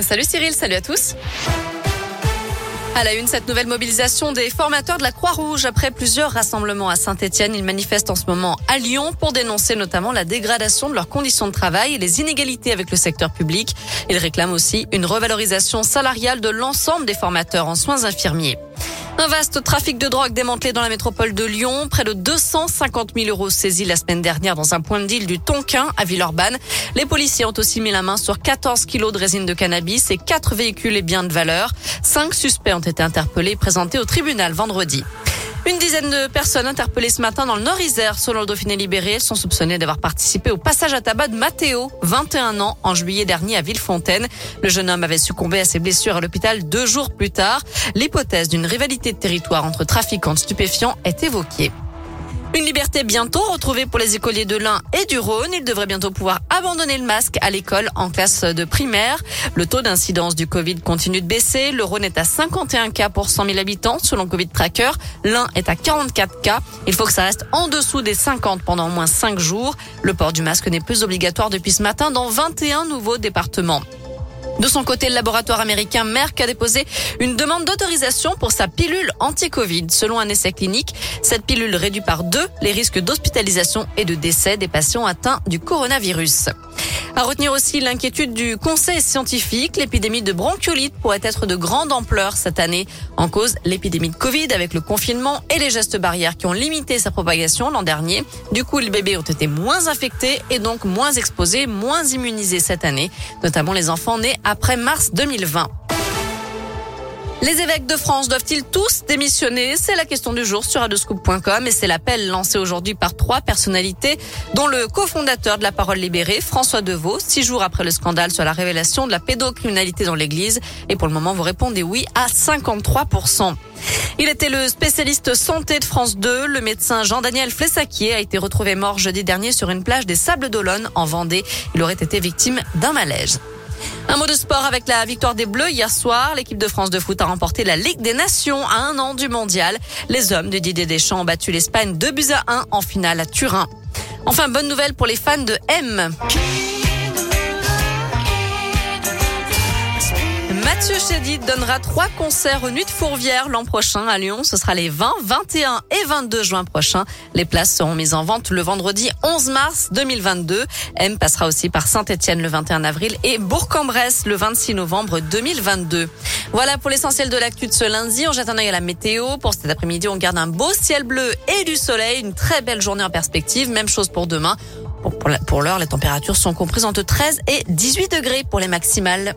Salut Cyril, salut à tous. À la une, cette nouvelle mobilisation des formateurs de la Croix-Rouge. Après plusieurs rassemblements à Saint-Etienne, ils manifestent en ce moment à Lyon pour dénoncer notamment la dégradation de leurs conditions de travail et les inégalités avec le secteur public. Ils réclament aussi une revalorisation salariale de l'ensemble des formateurs en soins infirmiers. Un vaste trafic de drogue démantelé dans la métropole de Lyon. Près de 250 000 euros saisis la semaine dernière dans un point de deal du Tonkin à Villeurbanne. Les policiers ont aussi mis la main sur 14 kilos de résine de cannabis et 4 véhicules et biens de valeur. Cinq suspects ont été interpellés et présentés au tribunal vendredi. Une dizaine de personnes interpellées ce matin dans le Nord-Isère, selon le Dauphiné libéré, sont soupçonnées d'avoir participé au passage à tabac de Mathéo, 21 ans, en juillet dernier à Villefontaine. Le jeune homme avait succombé à ses blessures à l'hôpital deux jours plus tard. L'hypothèse d'une rivalité de territoire entre trafiquants de stupéfiants est évoquée. Une liberté bientôt retrouvée pour les écoliers de l'Ain et du Rhône. Ils devraient bientôt pouvoir abandonner le masque à l'école en classe de primaire. Le taux d'incidence du Covid continue de baisser. Le Rhône est à 51 cas pour 100 000 habitants selon Covid Tracker. L'Ain est à 44 cas. Il faut que ça reste en dessous des 50 pendant au moins 5 jours. Le port du masque n'est plus obligatoire depuis ce matin dans 21 nouveaux départements. De son côté, le laboratoire américain Merck a déposé une demande d'autorisation pour sa pilule anti-Covid. Selon un essai clinique, cette pilule réduit par deux les risques d'hospitalisation et de décès des patients atteints du coronavirus. À retenir aussi l'inquiétude du conseil scientifique. L'épidémie de bronchiolite pourrait être de grande ampleur cette année. En cause, l'épidémie de Covid avec le confinement et les gestes barrières qui ont limité sa propagation l'an dernier. Du coup, les bébés ont été moins infectés et donc moins exposés, moins immunisés cette année, notamment les enfants nés après mars 2020. Les évêques de France doivent-ils tous démissionner? C'est la question du jour sur adoscoop.com et c'est l'appel lancé aujourd'hui par trois personnalités, dont le cofondateur de la Parole libérée, François Deveau, six jours après le scandale sur la révélation de la pédocriminalité dans l'Église. Et pour le moment, vous répondez oui à 53%. Il était le spécialiste santé de France 2. Le médecin Jean-Daniel Flessaquier a été retrouvé mort jeudi dernier sur une plage des Sables d'Olonne en Vendée. Il aurait été victime d'un malaise. Un mot de sport avec la victoire des Bleus hier soir. L'équipe de France de foot a remporté la Ligue des Nations à un an du mondial. Les hommes de Didier Deschamps ont battu l'Espagne 2 buts à 1 en finale à Turin. Enfin, bonne nouvelle pour les fans de M. Mathieu Chédid donnera trois concerts aux Nuits de Fourvière l'an prochain à Lyon. Ce sera les 20, 21 et 22 juin prochains. Les places seront mises en vente le vendredi 11 mars 2022. M passera aussi par Saint-Etienne le 21 avril et Bourg-en-Bresse le 26 novembre 2022. Voilà pour l'essentiel de l'actu de ce lundi. On jette un œil à la météo. Pour cet après-midi, on garde un beau ciel bleu et du soleil. Une très belle journée en perspective. Même chose pour demain. Pour l'heure, les températures sont comprises entre 13 et 18 degrés pour les maximales.